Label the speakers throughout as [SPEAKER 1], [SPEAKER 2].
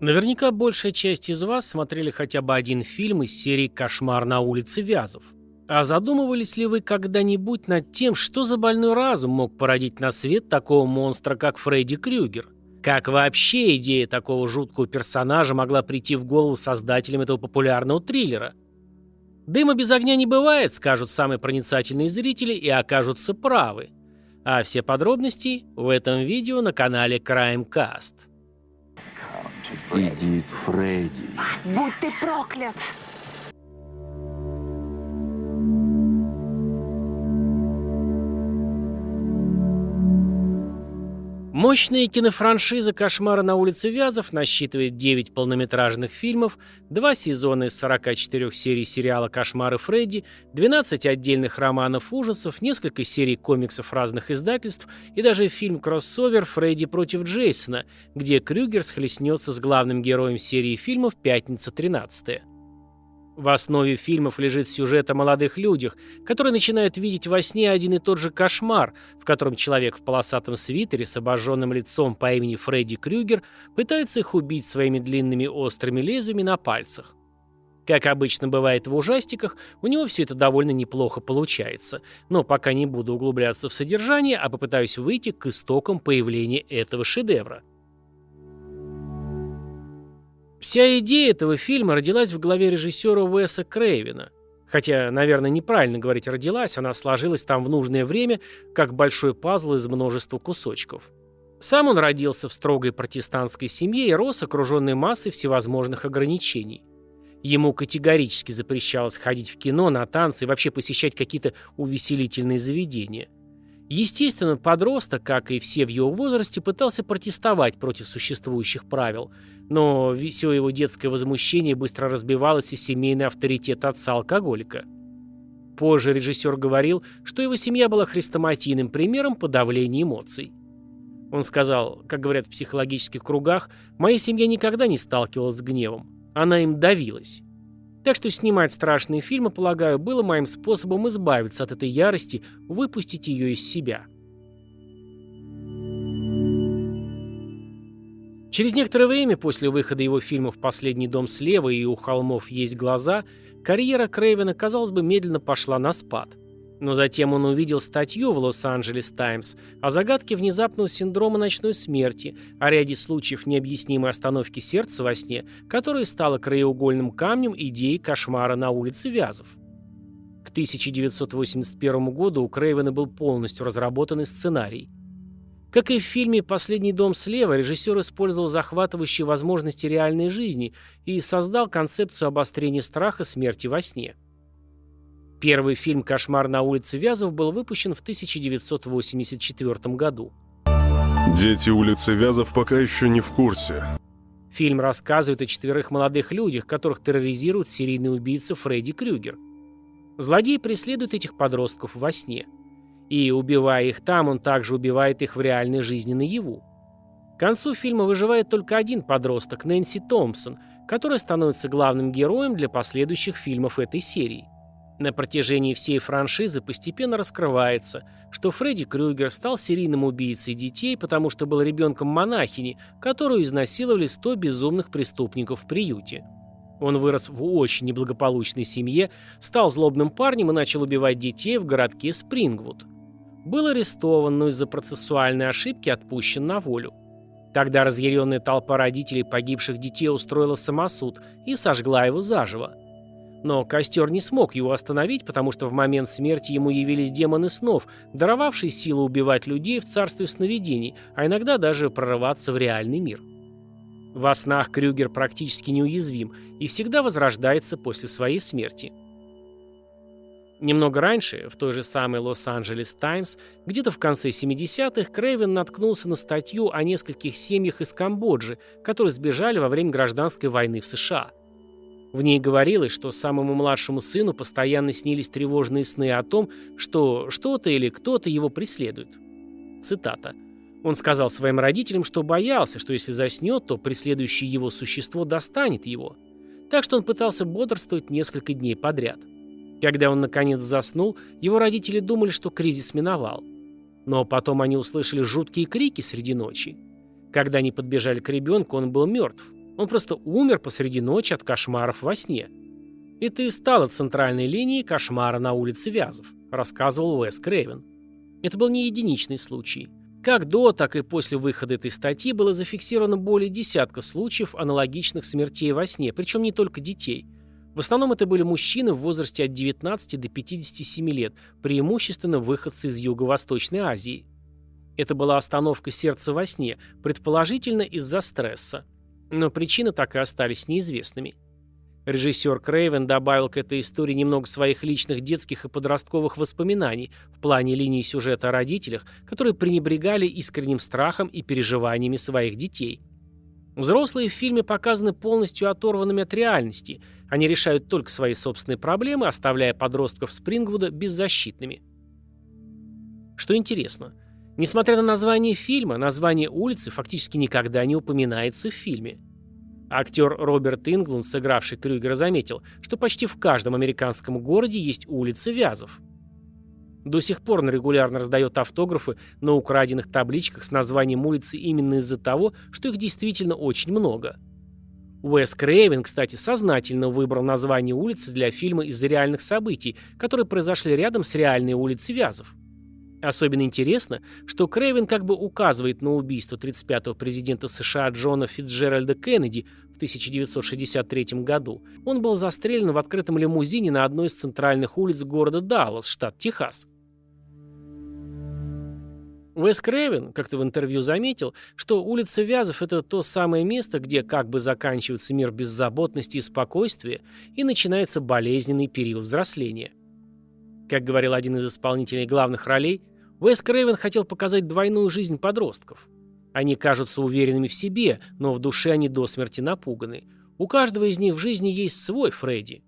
[SPEAKER 1] Наверняка большая часть из вас смотрели хотя бы один фильм из серии «Кошмар на улице Вязов». А задумывались ли вы когда-нибудь над тем, что за больной разум мог породить на свет такого монстра, как Фредди Крюгер? Как вообще идея такого жуткого персонажа могла прийти в голову создателям этого популярного триллера? Дыма без огня не бывает, скажут самые проницательные зрители и окажутся правы. А все подробности в этом видео на канале Crimecast.
[SPEAKER 2] Иди Фредди.
[SPEAKER 3] Будь ты проклят!
[SPEAKER 1] Мощная кинофраншиза «Кошмара на улице Вязов» насчитывает 9 полнометражных фильмов, 2 сезона из 44 серий сериала «Кошмары Фредди», 12 отдельных романов ужасов, несколько серий комиксов разных издательств и даже фильм «Кроссовер. Фредди против Джейсона», где Крюгер схлестнется с главным героем серии фильмов «Пятница 13 в основе фильмов лежит сюжет о молодых людях, которые начинают видеть во сне один и тот же кошмар, в котором человек в полосатом свитере с обожженным лицом по имени Фредди Крюгер пытается их убить своими длинными острыми лезвиями на пальцах. Как обычно бывает в ужастиках, у него все это довольно неплохо получается, но пока не буду углубляться в содержание, а попытаюсь выйти к истокам появления этого шедевра. Вся идея этого фильма родилась в голове режиссера Уэса Крейвина. Хотя, наверное, неправильно говорить «родилась», она сложилась там в нужное время, как большой пазл из множества кусочков. Сам он родился в строгой протестантской семье и рос окруженной массой всевозможных ограничений. Ему категорически запрещалось ходить в кино, на танцы и вообще посещать какие-то увеселительные заведения. Естественно, подросток, как и все в его возрасте, пытался протестовать против существующих правил, но все его детское возмущение быстро разбивалось и семейный авторитет отца-алкоголика. Позже режиссер говорил, что его семья была хрестоматийным примером подавления эмоций. Он сказал, как говорят в психологических кругах, «Моя семья никогда не сталкивалась с гневом. Она им давилась. Так что снимать страшные фильмы, полагаю, было моим способом избавиться от этой ярости, выпустить ее из себя. Через некоторое время после выхода его фильмов «Последний дом слева» и «У холмов есть глаза» карьера Крейвена, казалось бы, медленно пошла на спад – но затем он увидел статью в Лос-Анджелес Таймс о загадке внезапного синдрома ночной смерти, о ряде случаев необъяснимой остановки сердца во сне, которая стала краеугольным камнем идеи кошмара на улице Вязов. К 1981 году у Крейвена был полностью разработанный сценарий. Как и в фильме «Последний дом слева», режиссер использовал захватывающие возможности реальной жизни и создал концепцию обострения страха смерти во сне – Первый фильм «Кошмар на улице Вязов» был выпущен в 1984 году.
[SPEAKER 4] Дети улицы Вязов пока еще не в курсе.
[SPEAKER 1] Фильм рассказывает о четверых молодых людях, которых терроризирует серийный убийца Фредди Крюгер. Злодей преследует этих подростков во сне. И, убивая их там, он также убивает их в реальной жизни наяву. К концу фильма выживает только один подросток, Нэнси Томпсон, который становится главным героем для последующих фильмов этой серии – на протяжении всей франшизы постепенно раскрывается, что Фредди Крюгер стал серийным убийцей детей, потому что был ребенком монахини, которую изнасиловали 100 безумных преступников в приюте. Он вырос в очень неблагополучной семье, стал злобным парнем и начал убивать детей в городке Спрингвуд. Был арестован, но из-за процессуальной ошибки отпущен на волю. Тогда разъяренная толпа родителей погибших детей устроила самосуд и сожгла его заживо. Но костер не смог его остановить, потому что в момент смерти ему явились демоны снов, даровавшие силу убивать людей в царстве сновидений, а иногда даже прорываться в реальный мир. Во снах Крюгер практически неуязвим и всегда возрождается после своей смерти. Немного раньше, в той же самой Лос-Анджелес Таймс, где-то в конце 70-х, Крейвен наткнулся на статью о нескольких семьях из Камбоджи, которые сбежали во время гражданской войны в США. В ней говорилось, что самому младшему сыну постоянно снились тревожные сны о том, что что-то или кто-то его преследует. Цитата. Он сказал своим родителям, что боялся, что если заснет, то преследующее его существо достанет его. Так что он пытался бодрствовать несколько дней подряд. Когда он наконец заснул, его родители думали, что кризис миновал. Но потом они услышали жуткие крики среди ночи. Когда они подбежали к ребенку, он был мертв. Он просто умер посреди ночи от кошмаров во сне. Это и стало центральной линией кошмара на улице Вязов, рассказывал Уэс Крейвен. Это был не единичный случай. Как до, так и после выхода этой статьи было зафиксировано более десятка случаев аналогичных смертей во сне, причем не только детей. В основном это были мужчины в возрасте от 19 до 57 лет, преимущественно выходцы из Юго-Восточной Азии. Это была остановка сердца во сне, предположительно из-за стресса. Но причины так и остались неизвестными. Режиссер Крейвен добавил к этой истории немного своих личных детских и подростковых воспоминаний в плане линии сюжета о родителях, которые пренебрегали искренним страхом и переживаниями своих детей. Взрослые в фильме показаны полностью оторванными от реальности. Они решают только свои собственные проблемы, оставляя подростков Спрингвуда беззащитными. Что интересно, несмотря на название фильма, название улицы фактически никогда не упоминается в фильме. Актер Роберт Инглунд, сыгравший Крюгера, заметил, что почти в каждом американском городе есть улица Вязов. До сих пор он регулярно раздает автографы на украденных табличках с названием улицы именно из-за того, что их действительно очень много. Уэс Крейвен, кстати, сознательно выбрал название улицы для фильма из-за реальных событий, которые произошли рядом с реальной улицей Вязов. Особенно интересно, что Крейвен как бы указывает на убийство 35-го президента США Джона Фитджеральда Кеннеди в 1963 году. Он был застрелен в открытом лимузине на одной из центральных улиц города Даллас, штат Техас. Уэс Крейвен как-то в интервью заметил, что улица Вязов – это то самое место, где как бы заканчивается мир беззаботности и спокойствия и начинается болезненный период взросления. Как говорил один из исполнителей главных ролей, Уэс Крейвен хотел показать двойную жизнь подростков. Они кажутся уверенными в себе, но в душе они до смерти напуганы. У каждого из них в жизни есть свой Фредди.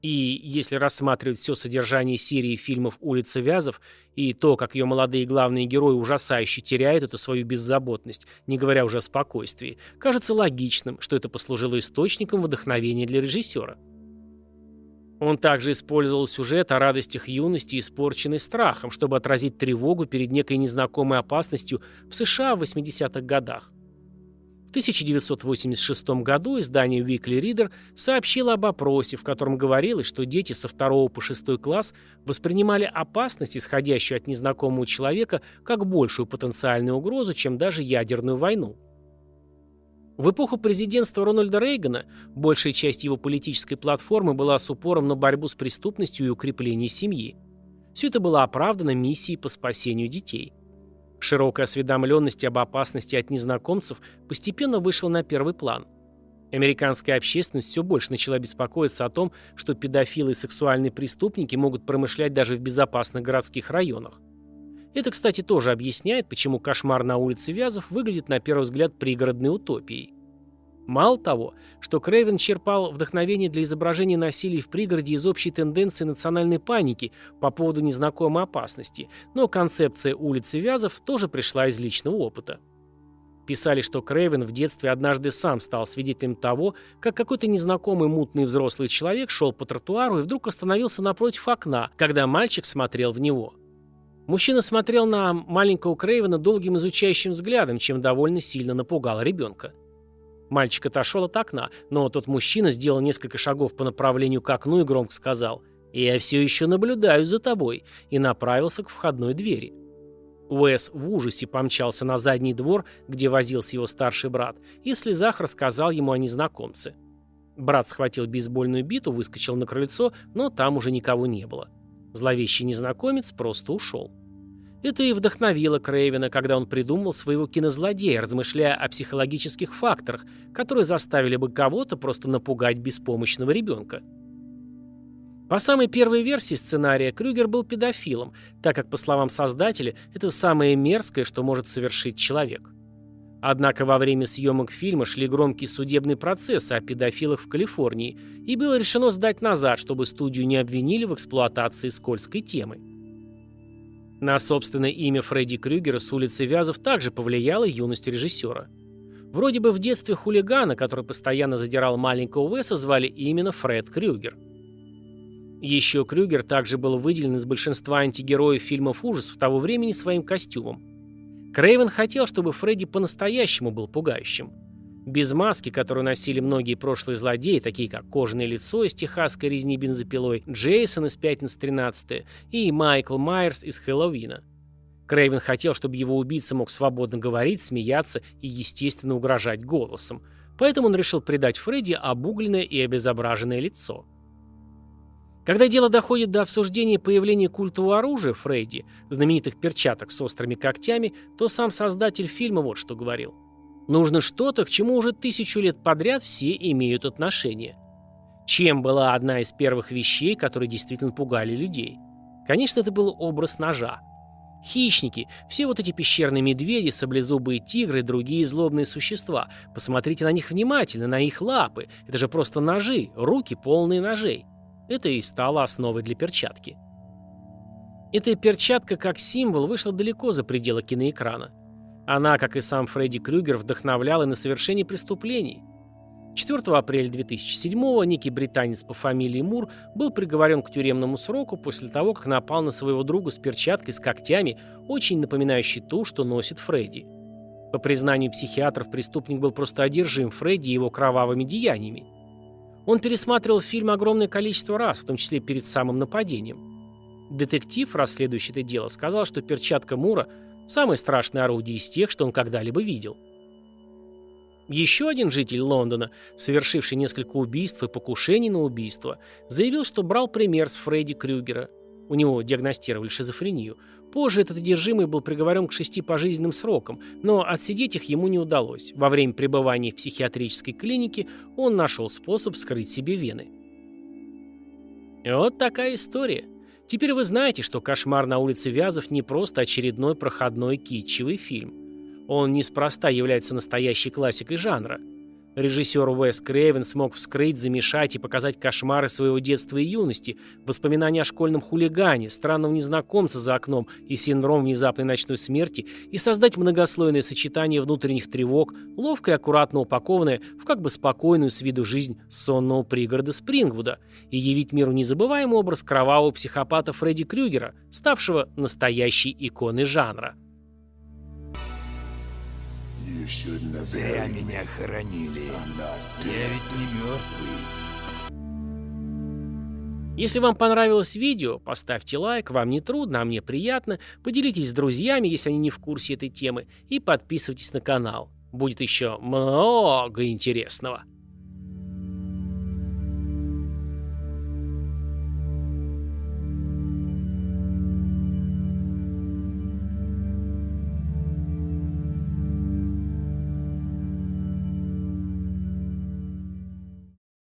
[SPEAKER 1] И если рассматривать все содержание серии фильмов «Улица Вязов» и то, как ее молодые главные герои ужасающе теряют эту свою беззаботность, не говоря уже о спокойствии, кажется логичным, что это послужило источником вдохновения для режиссера. Он также использовал сюжет о радостях юности, испорченной страхом, чтобы отразить тревогу перед некой незнакомой опасностью в США в 80-х годах. В 1986 году издание Weekly Reader сообщило об опросе, в котором говорилось, что дети со 2 по 6 класс воспринимали опасность, исходящую от незнакомого человека, как большую потенциальную угрозу, чем даже ядерную войну. В эпоху президентства Рональда Рейгана большая часть его политической платформы была с упором на борьбу с преступностью и укрепление семьи. Все это было оправдано миссией по спасению детей. Широкая осведомленность об опасности от незнакомцев постепенно вышла на первый план. Американская общественность все больше начала беспокоиться о том, что педофилы и сексуальные преступники могут промышлять даже в безопасных городских районах. Это, кстати, тоже объясняет, почему кошмар на улице Вязов выглядит на первый взгляд пригородной утопией. Мало того, что Крейвен черпал вдохновение для изображения насилия в пригороде из общей тенденции национальной паники по поводу незнакомой опасности, но концепция улицы Вязов тоже пришла из личного опыта. Писали, что Крейвен в детстве однажды сам стал свидетелем того, как какой-то незнакомый мутный взрослый человек шел по тротуару и вдруг остановился напротив окна, когда мальчик смотрел в него. Мужчина смотрел на маленького Крейвена долгим изучающим взглядом, чем довольно сильно напугал ребенка. Мальчик отошел от окна, но тот мужчина сделал несколько шагов по направлению к окну и громко сказал «Я все еще наблюдаю за тобой» и направился к входной двери. Уэс в ужасе помчался на задний двор, где возился его старший брат, и в слезах рассказал ему о незнакомце. Брат схватил бейсбольную биту, выскочил на крыльцо, но там уже никого не было. Зловещий незнакомец просто ушел. Это и вдохновило Крейвена, когда он придумал своего кинозлодея, размышляя о психологических факторах, которые заставили бы кого-то просто напугать беспомощного ребенка. По самой первой версии сценария Крюгер был педофилом, так как, по словам создателя, это самое мерзкое, что может совершить человек. Однако во время съемок фильма шли громкие судебные процессы о педофилах в Калифорнии, и было решено сдать назад, чтобы студию не обвинили в эксплуатации скользкой темы. На собственное имя Фредди Крюгера с улицы Вязов также повлияла юность режиссера. Вроде бы в детстве хулигана, который постоянно задирал маленького Уэса, звали именно Фред Крюгер. Еще Крюгер также был выделен из большинства антигероев фильмов ужасов того времени своим костюмом. Крейвен хотел, чтобы Фредди по-настоящему был пугающим. Без маски, которую носили многие прошлые злодеи, такие как кожаное лицо из техасской резни бензопилой, Джейсон из «Пятницы 13 и Майкл Майерс из «Хэллоуина». Крейвен хотел, чтобы его убийца мог свободно говорить, смеяться и, естественно, угрожать голосом. Поэтому он решил придать Фредди обугленное и обезображенное лицо. Когда дело доходит до обсуждения появления культового оружия Фредди, знаменитых перчаток с острыми когтями, то сам создатель фильма вот что говорил. Нужно что-то, к чему уже тысячу лет подряд все имеют отношение. Чем была одна из первых вещей, которые действительно пугали людей? Конечно, это был образ ножа. Хищники, все вот эти пещерные медведи, саблезубые тигры и другие злобные существа. Посмотрите на них внимательно, на их лапы. Это же просто ножи, руки полные ножей. Это и стало основой для перчатки. Эта перчатка как символ вышла далеко за пределы киноэкрана. Она, как и сам Фредди Крюгер, вдохновляла на совершение преступлений. 4 апреля 2007-го некий британец по фамилии Мур был приговорен к тюремному сроку после того, как напал на своего друга с перчаткой с когтями, очень напоминающей ту, что носит Фредди. По признанию психиатров, преступник был просто одержим Фредди и его кровавыми деяниями. Он пересматривал фильм огромное количество раз, в том числе перед самым нападением. Детектив, расследующий это дело, сказал, что перчатка Мура – самое страшное орудие из тех, что он когда-либо видел. Еще один житель Лондона, совершивший несколько убийств и покушений на убийство, заявил, что брал пример с Фредди Крюгера. У него диагностировали шизофрению. Позже этот одержимый был приговорен к шести пожизненным срокам, но отсидеть их ему не удалось. Во время пребывания в психиатрической клинике он нашел способ скрыть себе вены. Вот такая история. Теперь вы знаете, что «Кошмар на улице Вязов» не просто очередной проходной китчевый фильм. Он неспроста является настоящей классикой жанра – Режиссер Уэс Крейвен смог вскрыть, замешать и показать кошмары своего детства и юности, воспоминания о школьном хулигане, странном незнакомце за окном и синдром внезапной ночной смерти и создать многослойное сочетание внутренних тревог, ловко и аккуратно упакованное в как бы спокойную с виду жизнь сонного пригорода Спрингвуда и явить миру незабываемый образ кровавого психопата Фредди Крюгера, ставшего настоящей иконой жанра.
[SPEAKER 2] Зря меня хоронили. Я ведь не мертвый.
[SPEAKER 1] Если вам понравилось видео, поставьте лайк, вам не трудно, а мне приятно. Поделитесь с друзьями, если они не в курсе этой темы, и подписывайтесь на канал. Будет еще много интересного.